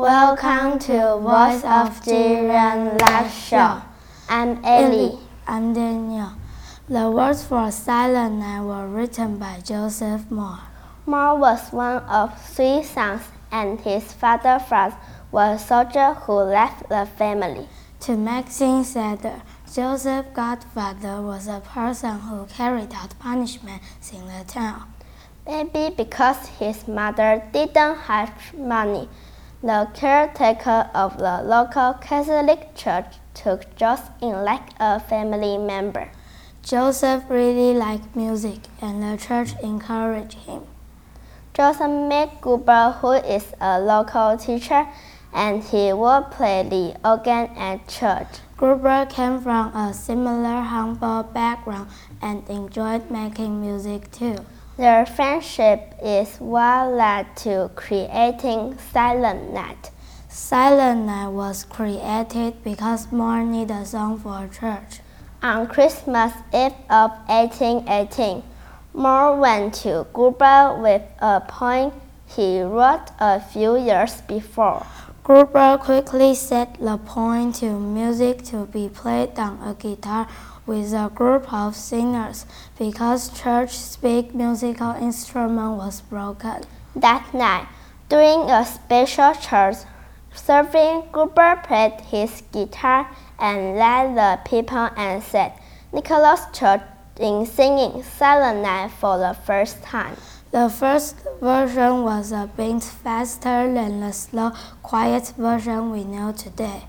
Welcome to Voice of Jiren Live Show. I'm Ellie. I'm Daniel. The words for Silent Night were written by Joseph Mohr. Mohr was one of three sons, and his father Franz was a soldier who left the family. To make things sadder, Joseph's godfather was a person who carried out punishments in the town. Maybe because his mother didn't have money, the caretaker of the local Catholic church took Joseph in like a family member. Joseph really liked music, and the church encouraged him. Joseph met Gruber, who is a local teacher, and he would play the organ at church. Gruber came from a similar humble background and enjoyed making music too. Their friendship is what led to creating Silent Night. Silent Night was created because Mohr needed a song for a church. On Christmas Eve of 1818, Mohr went to Gruber with a poem he wrote a few years before. Gruber quickly set the poem to music to be played on a guitar with a group of singers because Church's big musical instrument was broken. That night, during a special church serving, Gruber played his guitar and led the people and said, Nicholas Church in singing Silent Night for the first time. The first version was a bit faster than the slow, quiet version we know today.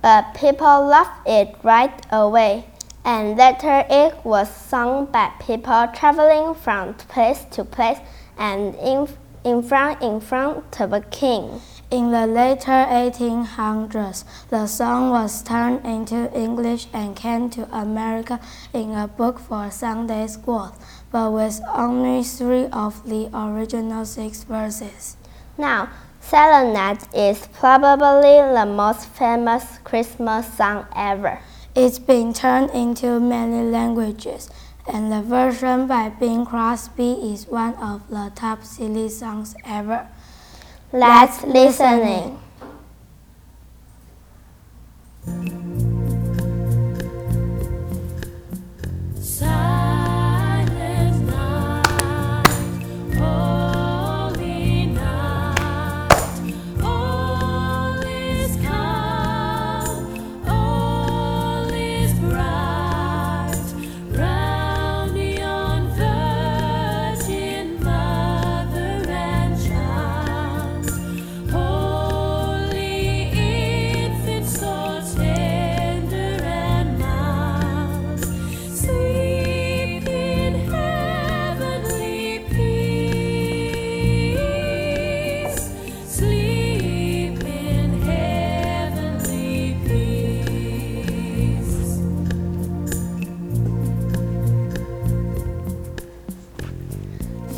But people loved it right away and later it was sung by people traveling from place to place and in, in front in front of a king. In the later 1800s, the song was turned into English and came to America in a book for Sunday school, but with only three of the original six verses. Now, Silent Night is probably the most famous Christmas song ever. It's been turned into many languages, and the version by Bing Crosby is one of the top silly songs ever. Let's listen.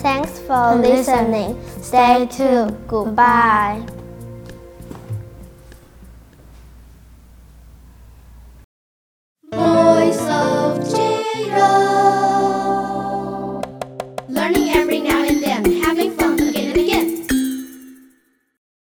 Thanks for listening. Stay tuned. Goodbye.